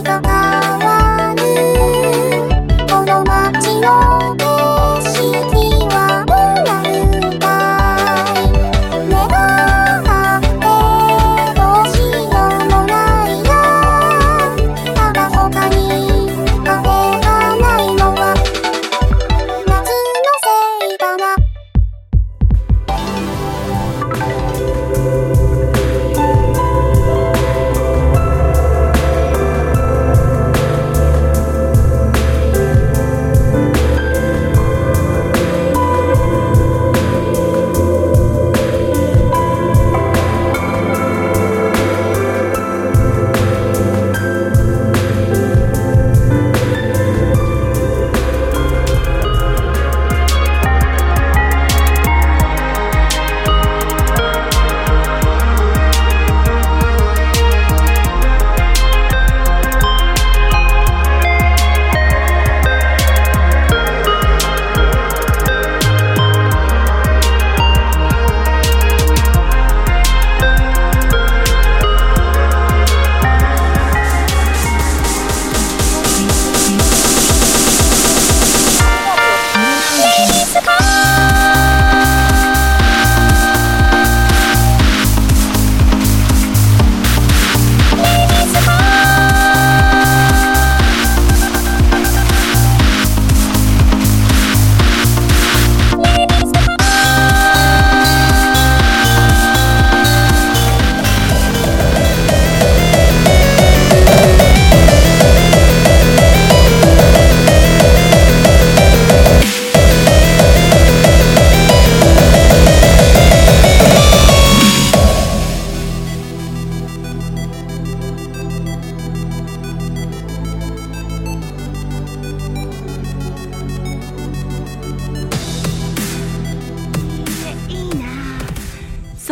とか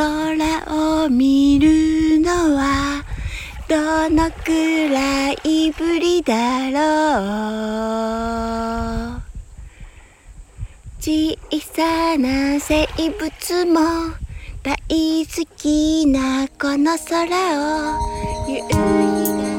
空を見るのはどのくらいぶりだろう。小さな生物も大好きなこの空を。夕日が